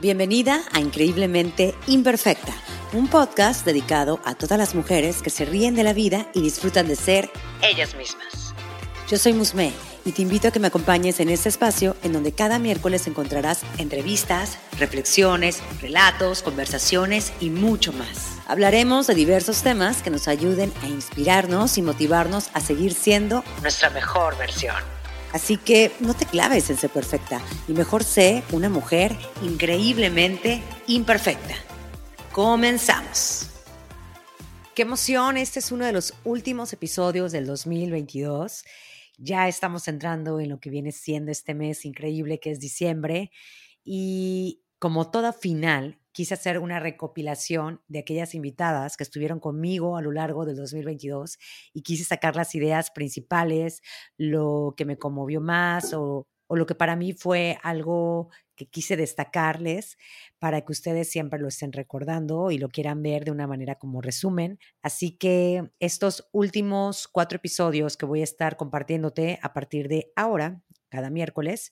Bienvenida a Increíblemente Imperfecta, un podcast dedicado a todas las mujeres que se ríen de la vida y disfrutan de ser ellas mismas. Yo soy Musme y te invito a que me acompañes en este espacio en donde cada miércoles encontrarás entrevistas, reflexiones, relatos, conversaciones y mucho más. Hablaremos de diversos temas que nos ayuden a inspirarnos y motivarnos a seguir siendo nuestra mejor versión. Así que no te claves en ser perfecta y mejor sé una mujer increíblemente imperfecta. Comenzamos. Qué emoción, este es uno de los últimos episodios del 2022. Ya estamos entrando en lo que viene siendo este mes increíble que es diciembre y como toda final, quise hacer una recopilación de aquellas invitadas que estuvieron conmigo a lo largo del 2022 y quise sacar las ideas principales, lo que me conmovió más o, lo que para mí fue algo que quise destacarles para que ustedes siempre lo estén recordando y lo quieran ver de una manera como resumen. Así que estos últimos cuatro episodios que voy a estar compartiéndote a partir de ahora, cada miércoles,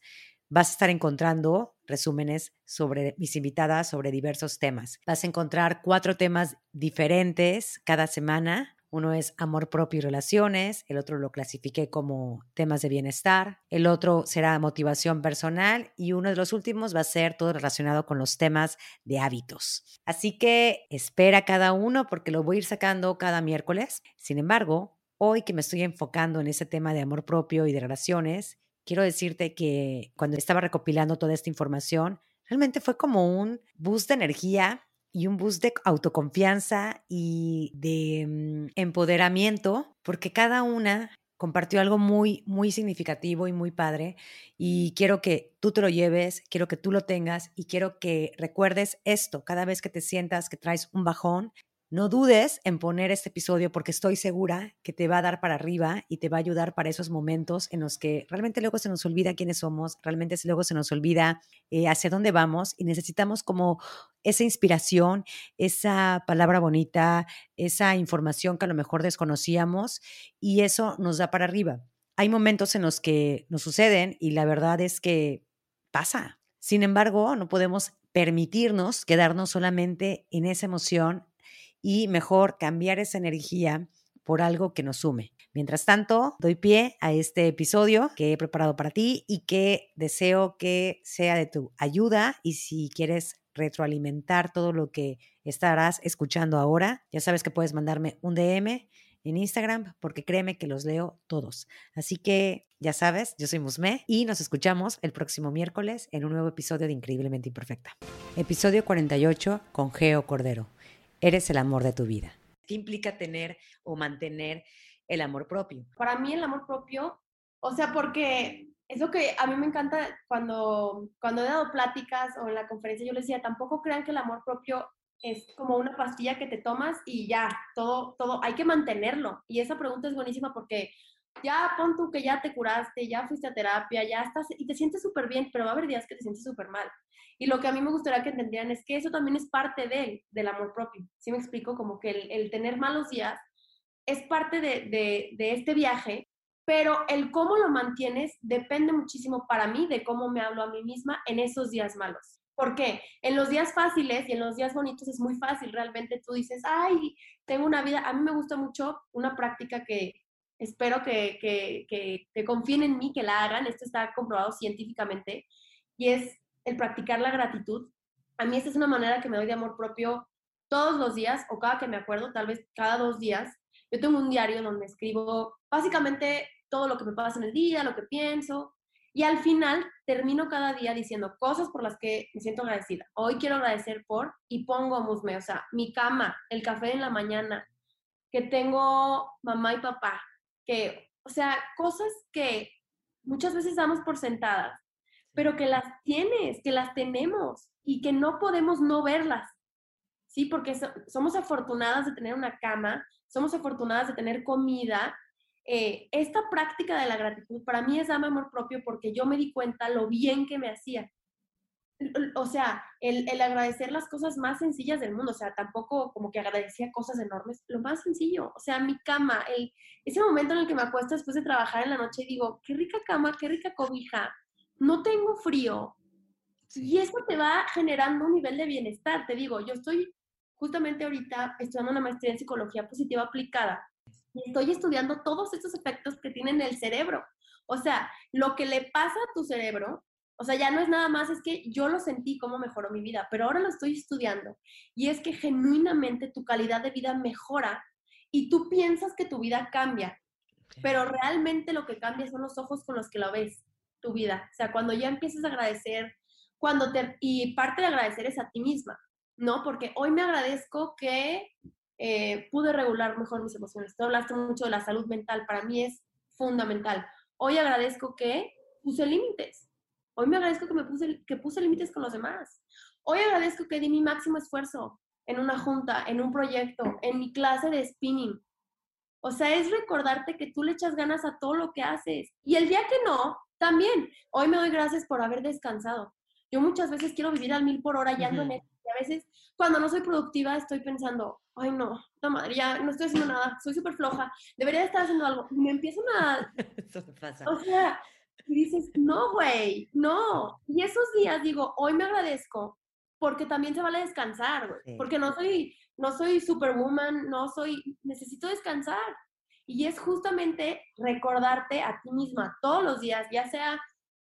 vas a estar encontrando resúmenes sobre mis invitadas sobre diversos temas. Vas a encontrar cuatro temas diferentes cada semana. Uno es amor propio y relaciones, el otro lo clasifiqué como temas de bienestar, el otro será motivación personal y uno de los últimos va a ser todo relacionado con los temas de hábitos. Así que espera cada uno porque lo voy a ir sacando cada miércoles. Sin embargo, hoy que me estoy enfocando en ese tema de amor propio y de relaciones, quiero decirte que cuando estaba recopilando toda esta información, realmente fue como un boost de energía y un boost de autoconfianza y de mm, empoderamiento, porque cada una compartió algo muy, muy significativo y muy padre. Y quiero que tú te lo lleves, quiero que tú lo tengas y quiero que recuerdes esto cada vez que te sientas que traes un bajón, no dudes en poner este episodio porque estoy segura que te va a dar para arriba y te va a ayudar para esos momentos en los que realmente luego se nos olvida quiénes somos, realmente luego se nos olvida eh, hacia dónde vamos y necesitamos como esa inspiración, esa palabra bonita, esa información que a lo mejor desconocíamos y eso nos da para arriba. Hay momentos en los que nos suceden y la verdad es que pasa. Sin embargo, no podemos permitirnos quedarnos solamente en esa emoción y mejor cambiar esa energía por algo que nos sume. Mientras tanto, doy pie a este episodio que he preparado para ti y que deseo que sea de tu ayuda y si quieres retroalimentar todo lo que estarás escuchando ahora, ya sabes que puedes mandarme un DM en Instagram porque créeme que los leo todos. Así que ya sabes, yo soy Musme y nos escuchamos el próximo miércoles en un nuevo episodio de Increíblemente Imperfecta. Episodio 48 con Geo Cordero eres el amor de tu vida. ¿Qué implica tener o mantener el amor propio? Para mí el amor propio, o sea, porque es lo que a mí me encanta cuando, cuando he dado pláticas o en la conferencia, yo les decía, tampoco crean que el amor propio es como una pastilla que te tomas y ya, todo, todo, hay que mantenerlo. Y esa pregunta es buenísima porque ya pon tú que ya te curaste, ya fuiste a terapia, ya estás y te sientes súper bien, pero va a haber días que te sientes súper mal. Y lo que a mí me gustaría que entendieran es que eso también es parte de, del amor propio. ¿Sí me explico? Como que el, tener malos días es parte de, de, este viaje, pero el cómo lo mantienes depende muchísimo para mí de cómo me hablo a mí misma en esos días malos. ¿Por qué? En los días fáciles y en los días bonitos es muy fácil. Realmente tú dices, ay, tengo una vida. A mí me gusta mucho una práctica que espero que, que, que, que confíen en mí, que la hagan. Esto está comprobado científicamente. Y es el practicar la gratitud. A mí esta es una manera que me doy de amor propio todos los días o cada que me acuerdo, tal vez cada dos días. Yo tengo un diario donde escribo básicamente todo lo que me pasa en el día, lo que pienso, y al final termino cada día diciendo cosas por las que me siento agradecida. Hoy quiero agradecer por, y pongo musme, o sea, mi cama, el café en la mañana, que tengo mamá y papá, que, o sea, cosas que muchas veces damos por sentadas pero que las tienes, que las tenemos y que no podemos no verlas. Sí, porque somos afortunadas de tener una cama, somos afortunadas de tener comida. Eh, esta práctica de la gratitud para mí es dame amor propio porque yo me di cuenta lo bien que me hacía. O sea, el, el, agradecer las cosas más sencillas del mundo, o sea, tampoco como que agradecía cosas enormes, lo más sencillo, o sea, mi cama, el, ese momento en el que me acuesto después de trabajar en la noche y digo, qué rica cama, qué rica cobija, no tengo frío, Y eso te va generando un nivel de bienestar. Te digo, yo estoy justamente ahorita estudiando una maestría en psicología positiva aplicada y estoy estudiando todos estos efectos que tienen el cerebro. O sea, lo que le pasa a tu cerebro, o sea, ya no es nada más, es que yo lo sentí cómo mejoró mi vida, pero ahora lo estoy estudiando. Y es que genuinamente tu calidad de vida mejora y tú piensas que tu vida cambia, pero realmente lo que cambia son los ojos con los que lo ves, tu vida. O sea, cuando ya empiezas a agradecer, cuando te, y parte de agradecer es a ti misma, ¿no? Porque hoy me agradezco que eh, pude regular mejor mis emociones. Tú hablaste mucho de la salud mental, para mí es fundamental. Hoy agradezco que puse límites. Hoy me agradezco que me puse, que puse límites con los demás. Hoy agradezco que di mi máximo esfuerzo en una junta, en un proyecto, en mi clase de spinning. O sea, es recordarte que tú le echas ganas a todo lo que haces. Y el día que no, también. Hoy me doy gracias por haber descansado. Yo muchas veces quiero vivir al mil por hora y ando en Y a veces, cuando no soy productiva, estoy pensando, ay, no, la madre, ya no estoy haciendo nada, soy súper floja, debería estar haciendo algo. Y me empiezo a... Eso pasa. O sea, y dices, no, güey, no. Y esos días digo, hoy me agradezco porque también se vale descansar, güey. Porque no soy, no soy superwoman, no soy, necesito descansar. Y es justamente recordarte a ti misma todos los días, ya sea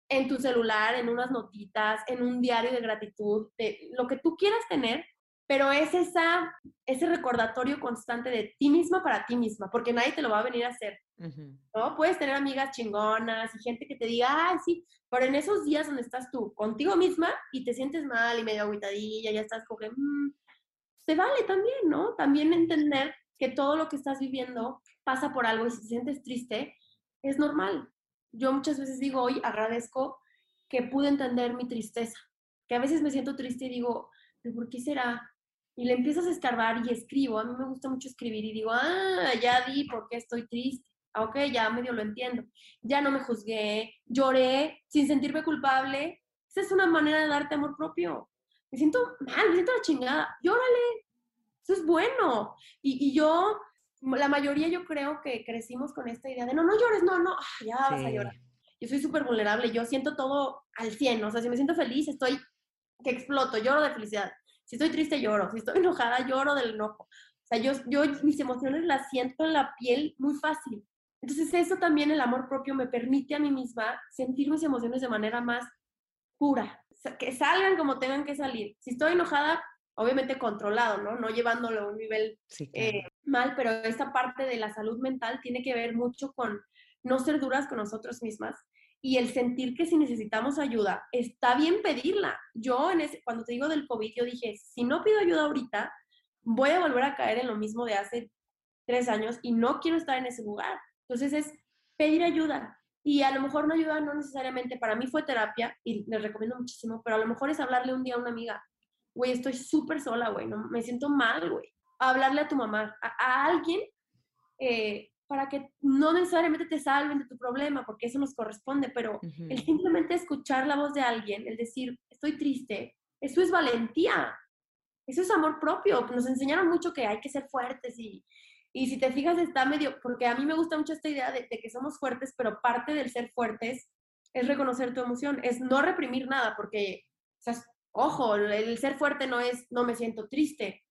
en tu celular, en unas notitas, en un diario de gratitud, de lo que tú quieras tener, pero es esa, ese recordatorio constante de ti misma para ti misma, porque nadie te lo va a venir a hacer. ¿no? Puedes tener amigas chingonas y gente que te diga, ay, sí, pero en esos días donde estás tú contigo misma y te sientes mal y medio aguitadilla, ya estás como que, mm", se vale también, ¿no? También entender que todo lo que estás viviendo pasa por algo y si te sientes triste, es normal. Yo muchas veces digo, hoy agradezco que pude entender mi tristeza, que a veces me siento triste y digo, ¿pero por qué será? Y le empiezas a escarbar y escribo. A mí me gusta mucho escribir y digo, ah, ya di por qué estoy triste. Ah, ok, ya medio lo entiendo. Ya no me juzgué, lloré sin sentirme culpable. Esa es una manera de darte amor propio. Me siento mal, me siento la chingada. Llórale. Eso es bueno. Y, y yo la mayoría yo creo que crecimos con esta idea de no, no llores, no, no, ah, ya vas a llorar. Yo soy súper vulnerable, yo siento todo al 100, o sea, si me siento feliz, estoy que exploto, lloro de felicidad. Si estoy triste, lloro. Si estoy enojada, lloro del enojo. O sea, yo, yo mis emociones las siento en la piel muy fácil. Entonces, eso también, el amor propio, me permite a mí misma sentir mis emociones de manera más pura. que salgan como tengan que salir. Si estoy enojada, obviamente controlado, ¿no? No llevándolo a un nivel eh, mal, pero esta parte de la salud mental tiene que ver mucho con no ser duras con nosotros mismas y el sentir que si necesitamos ayuda, está bien pedirla. Yo, en cuando te digo del COVID, yo dije, si no pido ayuda ahorita, voy a volver a caer en lo mismo de hace tres años y no quiero estar en ese lugar. Entonces es pedir ayuda. Y a lo mejor no ayuda, no necesariamente, para mí fue terapia y les recomiendo muchísimo, pero a lo mejor es hablarle un día a una amiga, güey, estoy súper sola, güey, no, me siento mal, güey. Hablarle a tu mamá, a, alguien, eh, para que no necesariamente te salven de tu problema, porque eso nos corresponde, pero el simplemente escuchar la voz de alguien, el decir, estoy triste, eso es valentía, eso es amor propio. Nos enseñaron mucho que hay que ser fuertes y, y si te fijas está medio, porque a mí me gusta mucho esta idea de, de, que somos fuertes, pero parte del ser fuertes es reconocer tu emoción, es no reprimir nada, porque o sea, Ojo, el ser fuerte no es no me siento triste.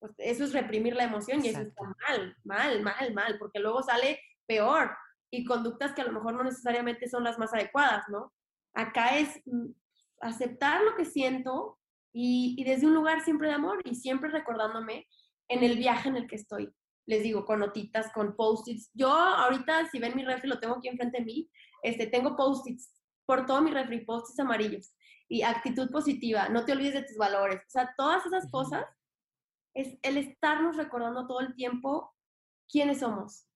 Pues eso es reprimir la emoción y eso está mal, mal, mal, mal, porque luego sale peor y conductas que a lo mejor no necesariamente son las más adecuadas, ¿no? Acá es mm, aceptar lo que siento y, y desde un lugar siempre de amor y siempre recordándome en el viaje en el que estoy. Les digo, con notitas, con post-its. Yo ahorita, si ven mi refri, lo tengo aquí enfrente de mí, este, tengo post-its por todo mi refri, post-its amarillos y actitud positiva, no te olvides de tus valores. O sea, todas esas cosas es el estarnos recordando todo el tiempo quiénes somos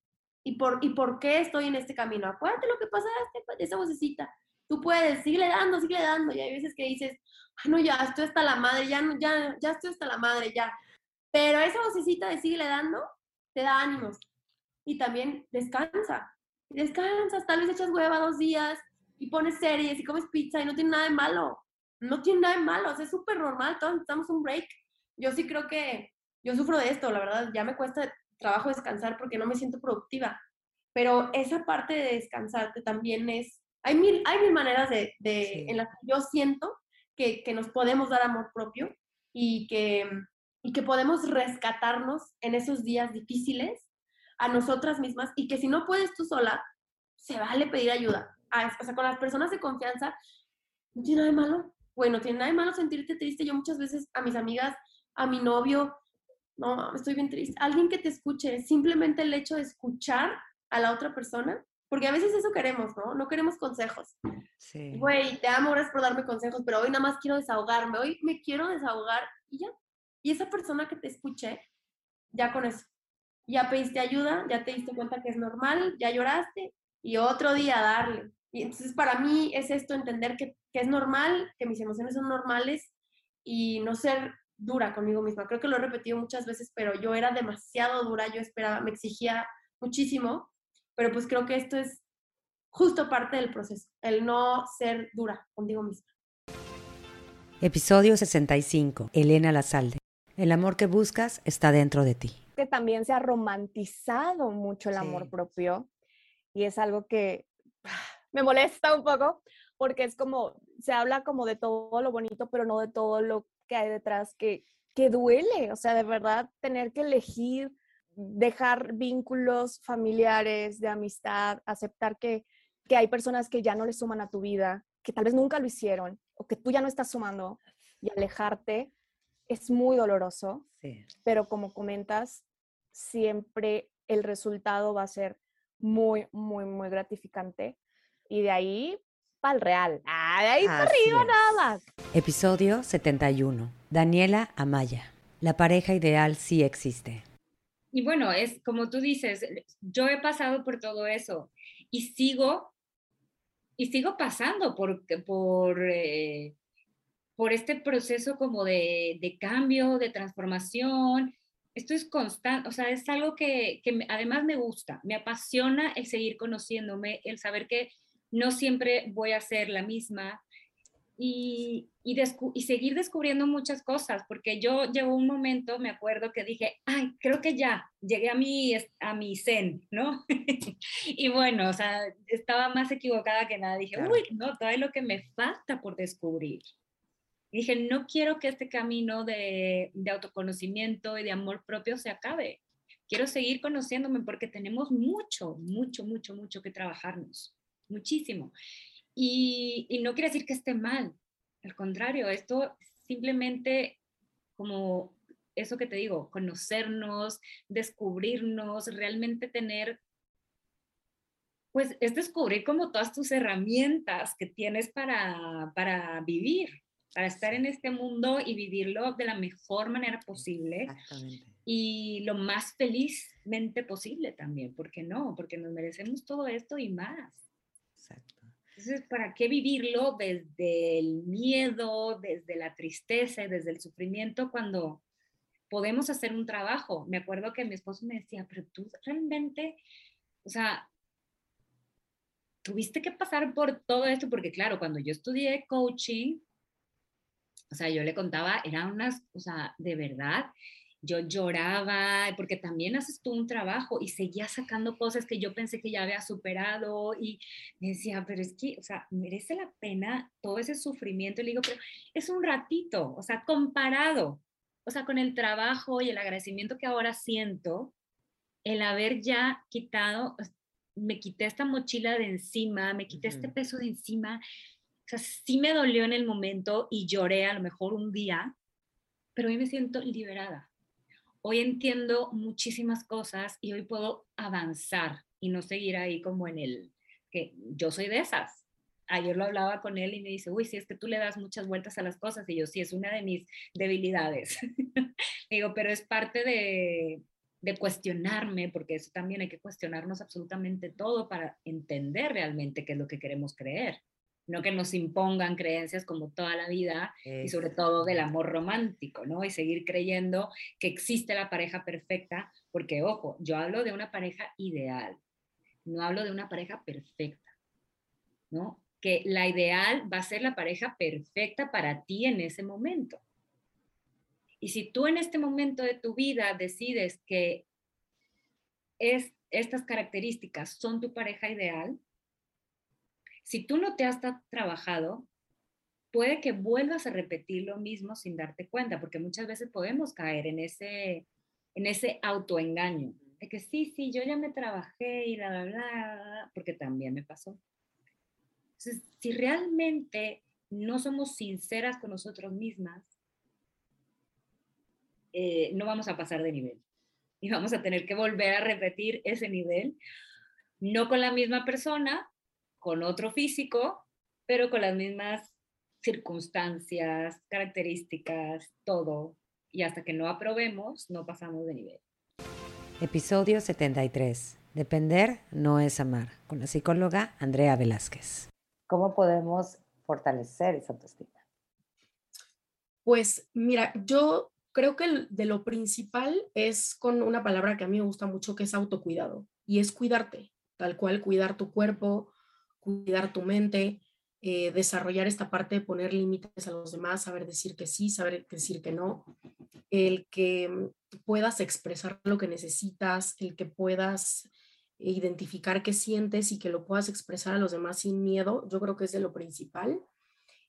y por, y por qué estoy en este camino. Acuérdate lo que pasaste, esa vocecita. Tú puedes, sigue dando, sigue dando. Y hay veces que dices, no, ya estoy hasta la madre, ya, ya, ya estoy hasta la madre, ya. Pero esa vocecita de sigue dando te da ánimos. Y también descansa. Descansas, tal vez echas hueva dos días y pones series y comes pizza y no tiene nada de malo no tiene nada de malo, es súper normal, todos necesitamos un break. Yo sí creo que yo sufro de esto, la verdad, ya me cuesta trabajo descansar porque no me siento productiva, pero esa parte de descansarte también es, hay mil, hay mil maneras de, en las que yo siento que, que nos podemos dar amor propio y que, y que podemos rescatarnos en esos días difíciles a nosotras mismas y que si no puedes tú sola, se vale pedir ayuda. o sea, con las personas de confianza, no tiene nada de malo. Bueno, tiene nada de malo sentirte triste. Yo muchas veces a mis amigas, a mi novio, no, estoy bien triste. Alguien que te escuche, simplemente el hecho de escuchar a la otra persona, porque a veces eso queremos, ¿no? No queremos consejos. Sí. Güey, te amo, gracias por darme consejos, pero hoy nada más quiero desahogarme, hoy me quiero desahogar y ya. Y esa persona que te escuche, ya con eso, ya pediste ayuda, ya te diste cuenta que es normal, ya lloraste y otro día darle. Y entonces para mí es esto, entender que, que es normal, que mis emociones son normales y no ser dura conmigo misma. Creo que lo he repetido muchas veces, pero yo era demasiado dura, yo esperaba, me exigía muchísimo, pero pues creo que esto es justo parte del proceso, el no ser dura contigo misma. Episodio 65. Elena Lazalde. El amor que buscas está dentro de ti. Que también se ha romantizado mucho el amor propio y es algo que me molesta un poco porque es como, se habla como de todo lo bonito, pero no de todo lo que hay detrás que, que duele. O sea, de verdad, tener que elegir, dejar vínculos familiares, de amistad, aceptar que, que hay personas que ya no le suman a tu vida, que tal vez nunca lo hicieron o que tú ya no estás sumando y alejarte es muy doloroso, pero como comentas, siempre el resultado va a ser muy, muy, muy gratificante. Y de ahí para el real. Ah, de ahí para arriba nada más. Episodio 71. Daniela Amaya. La pareja ideal sí existe. Y bueno, es como tú dices, yo he pasado por todo eso y sigo, y sigo pasando por, por eh, por este proceso como de, de, cambio, de transformación. Esto es constante, o sea, es algo que, que además me gusta, me apasiona el seguir conociéndome, el saber que no siempre voy a ser la misma y, y, y, seguir descubriendo muchas cosas, porque yo llegó un momento, me acuerdo que dije, ay, creo que ya, llegué a mi, a mi zen, ¿no? y bueno, o sea, estaba más equivocada que nada, dije, uy, no, todo lo que me falta por descubrir dije, no quiero que este camino de, de autoconocimiento y de amor propio se acabe. Quiero seguir conociéndome porque tenemos mucho, mucho, mucho, mucho que trabajarnos. Muchísimo. Y, y no quiere decir que esté mal. Al contrario, esto simplemente como eso que te digo, conocernos, descubrirnos, realmente tener, pues es descubrir como todas tus herramientas que tienes para, para vivir, para estar en este mundo y vivirlo de la mejor manera posible y lo más felizmente posible también, ¿por qué no? Porque nos merecemos todo esto y más. Exacto. Entonces, ¿para qué vivirlo desde el miedo, desde la tristeza, desde el sufrimiento cuando podemos hacer un trabajo? Me acuerdo que mi esposo me decía, pero tú realmente, o sea, tuviste que pasar por todo esto, porque claro, cuando yo estudié coaching, o sea, yo le contaba, eran unas, o sea, de verdad, yo lloraba, porque también haces tú un trabajo y seguía sacando cosas que yo pensé que ya había superado y me decía, pero es que, o sea, merece la pena todo ese sufrimiento. Y le digo, pero es un ratito, o sea, comparado, o sea, con el trabajo y el agradecimiento que ahora siento, el haber ya quitado, me quité esta mochila de encima, me quité este peso de encima, o sea, sí me dolió en el momento y lloré a lo mejor un día, pero hoy me siento liberada. Hoy entiendo muchísimas cosas y hoy puedo avanzar y no seguir ahí como en el que yo soy de esas. Ayer lo hablaba con él y me dice, uy, si es que tú le das muchas vueltas a las cosas y yo sí, es una de mis debilidades. Digo, pero es parte de, de cuestionarme, porque eso también hay que cuestionarnos absolutamente todo para entender realmente qué es lo que queremos creer no que nos impongan creencias como toda la vida y sobre todo del amor romántico, ¿no? Y seguir creyendo que existe la pareja perfecta, porque ojo, yo hablo de una pareja ideal, no hablo de una pareja perfecta, ¿no? Que la ideal va a ser la pareja perfecta para ti en ese momento. Y si tú en este momento de tu vida decides que es, estas características son tu pareja ideal, si tú no te has trabajado, puede que vuelvas a repetir lo mismo sin darte cuenta, porque muchas veces podemos caer en ese, en ese autoengaño, de que sí, sí, yo ya me trabajé y la bla, bla, porque también me pasó. Entonces, si realmente no somos sinceras con nosotros mismas, eh, no vamos a pasar de nivel y vamos a tener que volver a repetir ese nivel, no con la misma persona, con otro físico, pero con las mismas circunstancias, características, todo. Y hasta que no aprobemos, no pasamos de nivel. Episodio 73. Depender no es amar. Con la psicóloga Andrea Velázquez. ¿Cómo podemos fortalecer esa autoestima? Pues mira, yo creo que de lo principal es con una palabra que a mí me gusta mucho, que es autocuidado. Y es cuidarte, tal cual, cuidar tu cuerpo, cuidar tu mente, eh, desarrollar esta parte de poner límites a los demás, saber decir que sí, saber decir que no, el que mm, puedas expresar lo que necesitas, el que puedas identificar qué sientes y que lo puedas expresar a los demás sin miedo, yo creo que es de lo principal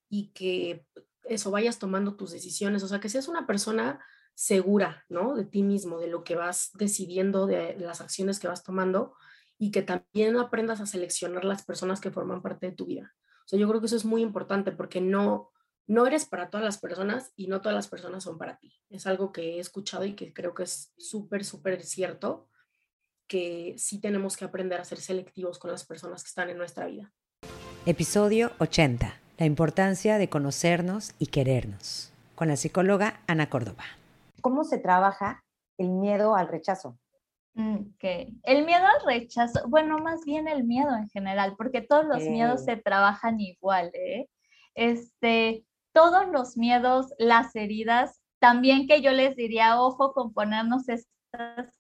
y que eso vayas tomando tus decisiones, o sea, que seas una persona segura, ¿no? De ti mismo, de lo que vas decidiendo, de las acciones que vas tomando y que también aprendas a seleccionar las personas que forman parte de tu vida. O sea, yo creo que eso es muy importante porque no, no eres para todas las personas y no todas las personas son para ti. Es algo que he escuchado y que creo que es súper, súper cierto, que sí tenemos que aprender a ser selectivos con las personas que están en nuestra vida. Episodio 80. La importancia de conocernos y querernos. Con la psicóloga Ana Córdoba. ¿Cómo se trabaja el miedo al rechazo? Mm, ok, el miedo al rechazo, bueno, más bien el miedo en general, porque todos los miedos se trabajan igual, ¿eh? Este, todos los miedos, las heridas, también que yo les diría, ojo con ponernos estas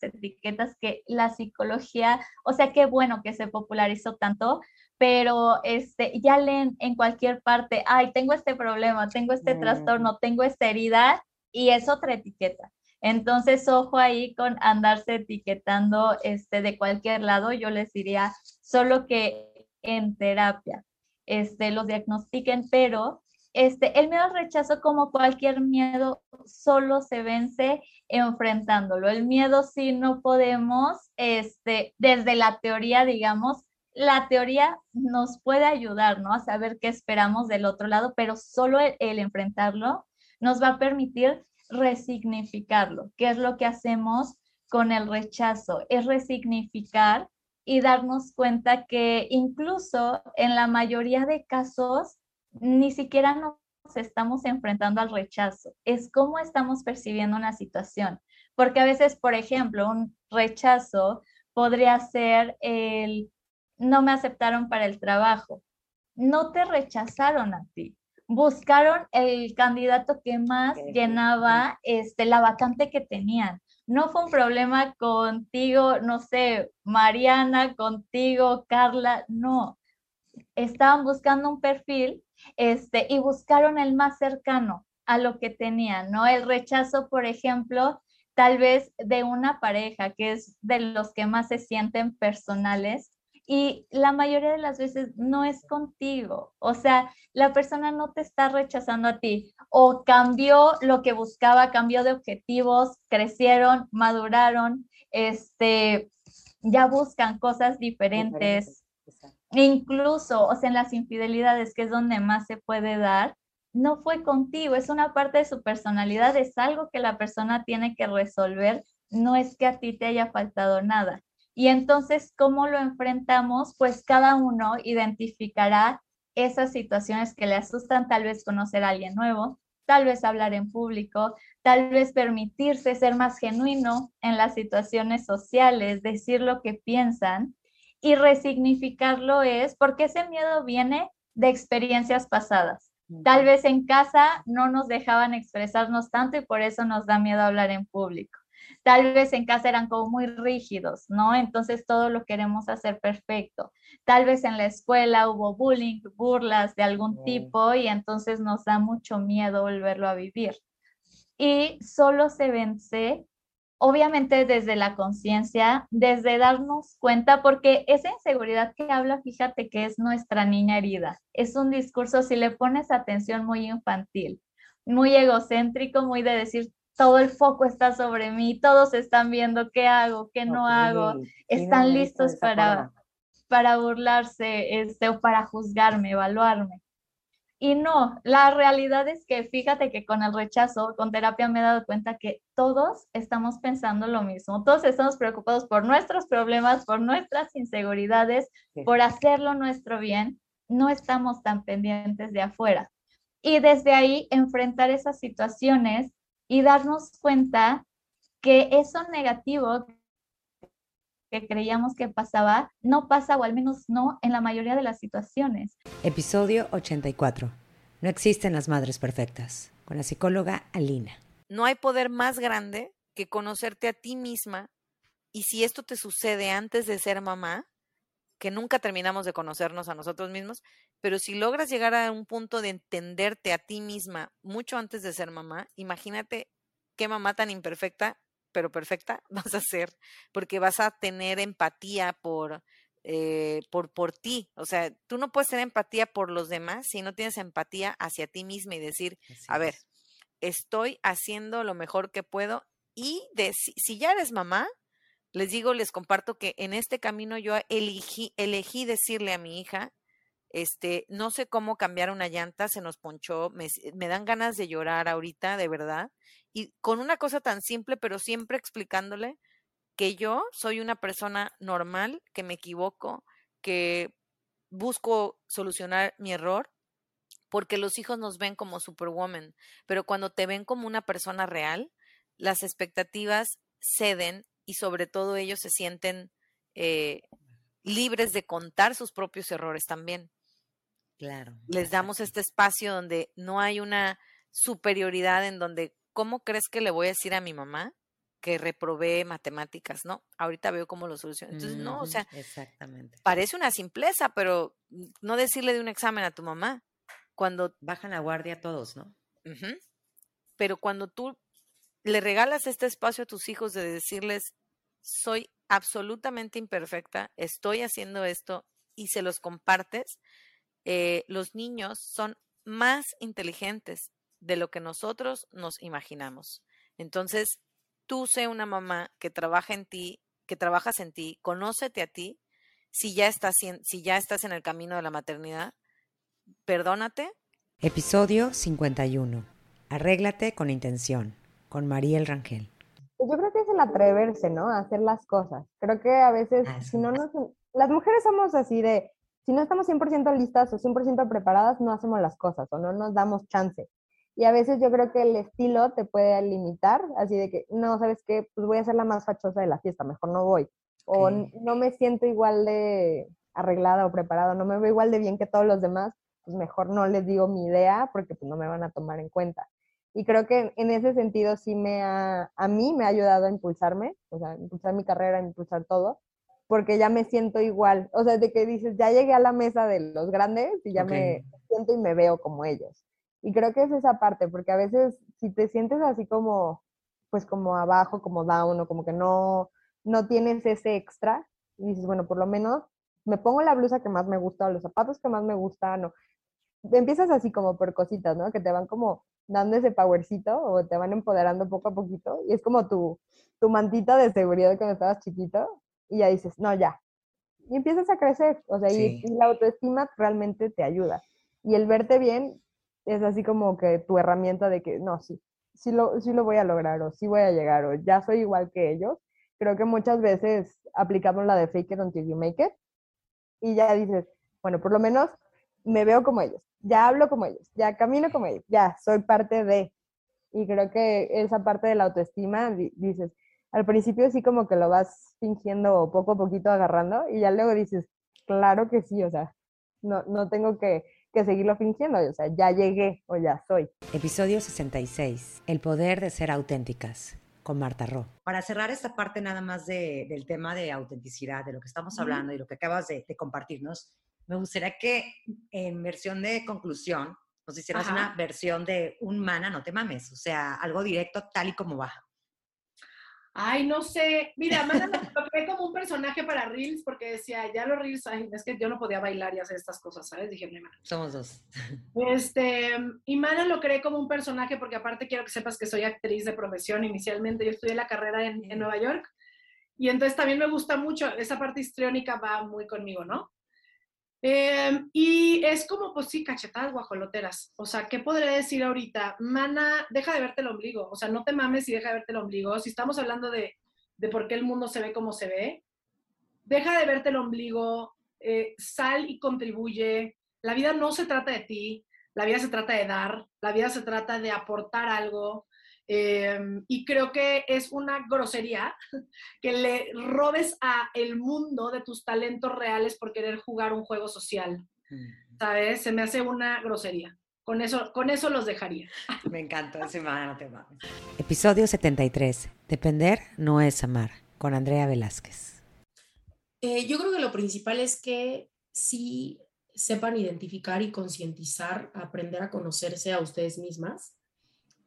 etiquetas que la psicología, o sea, qué bueno que se popularizó tanto, pero este, ya leen en cualquier parte, ay, tengo este problema, tengo este trastorno, tengo esta herida, y es otra etiqueta. Entonces, ojo ahí con andarse etiquetando este, de cualquier lado. Yo les diría solo que en terapia este, los diagnostiquen, pero este, el miedo al rechazo, como cualquier miedo, solo se vence enfrentándolo. El miedo sí no podemos, este, desde la teoría, digamos, la teoría nos puede ayudar, ¿no? A saber qué esperamos del otro lado, pero solo el enfrentarlo nos va a permitir resignificarlo. ¿Qué es lo que hacemos con el rechazo? Es resignificar y darnos cuenta que incluso en la mayoría de casos ni siquiera nos estamos enfrentando al rechazo, es cómo estamos percibiendo una situación. Porque a veces, por ejemplo, un rechazo podría ser el no me aceptaron para el trabajo. No te rechazaron a ti, buscaron el candidato que más llenaba este, la vacante que tenían. No fue un problema contigo, no sé, Mariana, contigo, Carla, no. Estaban buscando un perfil este, y buscaron el más cercano a lo que tenían, ¿no? El rechazo, por ejemplo, tal vez de una pareja, que es de los que más se sienten personales, y la mayoría de las veces no es contigo. O sea, la persona no te está rechazando a ti o cambió lo que buscaba, cambió de objetivos, crecieron, maduraron, este, ya buscan cosas diferentes. Incluso, o sea, en las infidelidades, que es donde más se puede dar, no fue contigo, es una parte de su personalidad, es algo que la persona tiene que resolver, no es que a ti te haya faltado nada. Y entonces, ¿cómo lo enfrentamos? Pues cada uno identificará esas situaciones que le asustan, tal vez conocer a alguien nuevo, tal vez hablar en público, tal vez permitirse ser más genuino en las situaciones sociales, decir lo que piensan y resignificarlo es porque ese miedo viene de experiencias pasadas. Tal vez en casa no nos dejaban expresarnos tanto y por eso nos da miedo hablar en público tal vez en casa eran como muy rígidos, ¿no? Entonces todo lo queremos hacer perfecto. Tal vez en la escuela hubo bullying, burlas de algún tipo y entonces nos da mucho miedo volverlo a vivir. Y solo se vence obviamente desde la conciencia, desde darnos cuenta, porque esa inseguridad que habla, fíjate que es nuestra niña herida. Es un discurso, si le pones atención, muy infantil, muy egocéntrico, muy de decir, todo el foco está sobre mí, todos están viendo qué hago, qué no hago, están listos para, para burlarse este, o para juzgarme, evaluarme. Y no, la realidad es que fíjate que con el rechazo, con terapia me he dado cuenta que todos estamos pensando lo mismo, todos estamos preocupados por nuestros problemas, por nuestras inseguridades, por hacerlo nuestro bien, no estamos tan pendientes de afuera. Y desde ahí enfrentar esas situaciones y darnos cuenta que eso negativo que creíamos que pasaba, no pasa o al menos no en la mayoría de las situaciones. Episodio 84. No existen las madres perfectas. Con la psicóloga Alina. No hay poder más grande que conocerte a ti misma y si esto te sucede antes de ser mamá, que nunca terminamos de conocernos a nosotros mismos, pero si logras llegar a un punto de entenderte a ti misma mucho antes de ser mamá, imagínate qué mamá tan imperfecta pero perfecta vas a ser, porque vas a tener empatía por, eh, por, por ti. O sea, tú no puedes tener empatía por los demás si no tienes empatía hacia ti misma y decir, a ver, estoy haciendo lo mejor que puedo. Y de, si, ya eres mamá, les digo, les comparto que en este camino yo elegí, elegí decirle a mi hija, este, no sé cómo cambiar una llanta, se nos ponchó, me, me dan ganas de llorar ahorita, de verdad y con una cosa tan simple, pero siempre explicándole que yo soy una persona normal, que me equivoco, que busco solucionar mi error, porque los hijos nos ven como superwoman, pero cuando te ven como una persona real, las expectativas ceden y sobre todo ellos se sienten eh, libres de contar sus propios errores también. Claro. Les damos este espacio donde no hay una superioridad en donde ¿cómo crees que le voy a decir a mi mamá que reprobé matemáticas? No, ahorita veo cómo lo soluciono. Entonces, no, o sea, exactamente. parece una simpleza, pero no decirle de un examen a tu mamá. Cuando bajan la guardia todos, ¿no? Pero cuando tú le regalas este espacio a tus hijos de decirles, soy absolutamente imperfecta, estoy haciendo esto y se los compartes, eh, los niños son más inteligentes de lo que nosotros nos imaginamos. Entonces, tú sé una mamá que trabaja en ti, que trabajas en ti, conócete a ti, si ya estás si ya estás en el camino de la maternidad, perdónate. Episodio 51. Arréglate con intención, con Mariel Rangel. Pues yo creo que es el atreverse, ¿no? A hacer las cosas. Creo que a veces, ah, si no nos... Las mujeres somos así de, si no estamos 100% listas o 100% preparadas, no hacemos las cosas o no nos damos chance. Y a veces yo creo que el estilo te puede limitar, así de que, no, ¿sabes qué? Pues voy a ser la más fachosa de la fiesta, mejor no voy. O no me siento igual de arreglada o preparada, no me veo igual de bien que todos los demás, pues mejor no les digo mi idea porque pues no me van a tomar en cuenta. Y creo que en ese sentido sí me ha, a mí me ha ayudado a impulsarme, o sea, impulsar mi carrera, impulsar todo, porque ya me siento igual, o sea, de que dices, ya llegué a la mesa de los grandes y ya me siento y me veo como ellos. Y creo que es esa parte, porque a veces si te sientes así como, pues como abajo, como down, o como que no, no tienes ese extra, y dices, bueno, por lo menos me pongo la blusa que más me gusta, o los zapatos que más me gustan, o empiezas así como por cositas, ¿no? Que te van como dando ese powercito o te van empoderando poco a poquito, y es como tu, tu mantita de seguridad cuando estabas chiquito, y ya dices, no, ya. Y empiezas a crecer, o sea, y la autoestima realmente te ayuda. Y el verte bien es así como que tu herramienta de que, no, sí, sí lo, sí lo voy a lograr o sí voy a llegar o ya soy igual que ellos. Creo que muchas veces aplicamos la de fake it until you make it y ya dices, bueno, por lo menos me veo como ellos, ya hablo como ellos, ya camino como ellos, ya soy parte de. Y creo que esa parte de la autoestima, dices, al principio sí como que lo vas fingiendo poco a poquito agarrando y ya luego dices, claro que sí, o sea, no, no tengo que que seguirlo fingiendo. O sea, ya llegué o ya soy. Episodio 66. El poder de ser auténticas con Marta Ro. Para cerrar esta parte nada más de, del tema de autenticidad, de lo que estamos hablando y lo que acabas de, compartirnos, me gustaría que en versión de conclusión nos hicieras una versión de un mana, no te mames, o sea, algo directo tal y como va. Ay, no sé. Mira, Mana lo creé como un personaje para Reels porque decía, ya los Reels, ay, es que yo no podía bailar y hacer estas cosas, ¿sabes? Dije, Mana. Somos dos. Este, y Mana lo creé como un personaje porque aparte quiero que sepas que soy actriz de profesión inicialmente. Yo estudié la carrera en, en Nueva York y entonces también me gusta mucho, esa parte histriónica va muy conmigo, ¿no? Em, y es como, pues sí, cachetadas guajoloteras. O sea, ¿qué podría decir ahorita? Mana, deja de verte el ombligo. O sea, no te mames y deja de verte el ombligo. Si estamos hablando de, de por qué el mundo se ve como se ve, deja de verte el ombligo, eh, sal y contribuye. La vida no se trata de ti, la vida se trata de dar, la vida se trata de aportar algo. Em, y creo que es una grosería que le robes a el mundo de tus talentos reales por querer jugar un juego social. ¿Sabes? Se me hace una grosería. Con eso, con eso los dejaría. Me encanta, ese no te mames. Episodio 73. Depender no es amar. Con Andrea Velázquez. Eh, yo creo que lo principal es que sí sepan identificar y concientizar, aprender a conocerse a ustedes mismas.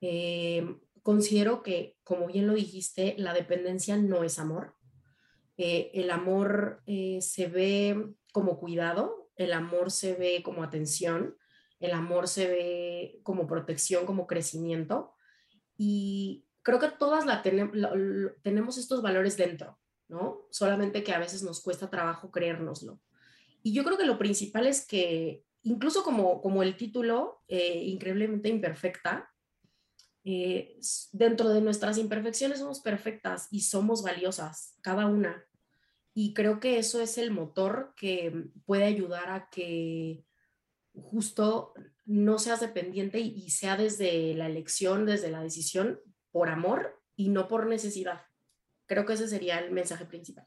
Eh, considero que, como bien lo dijiste, la dependencia no es amor. Eh, el amor eh, se ve como cuidado, el amor se ve como atención, el amor se ve como protección, como crecimiento. Y creo que todas la tenemos estos valores dentro, ¿no? Solamente que a veces nos cuesta trabajo creérnoslo. Y yo creo que lo principal es que, incluso como, como el título, eh, increíblemente imperfecta, eh, dentro de nuestras imperfecciones somos perfectas y somos valiosas, cada una. Y creo que eso es el motor que puede ayudar a que justo no seas dependiente y sea desde la elección, desde la decisión, por amor y no por necesidad. Creo que ese sería el mensaje principal.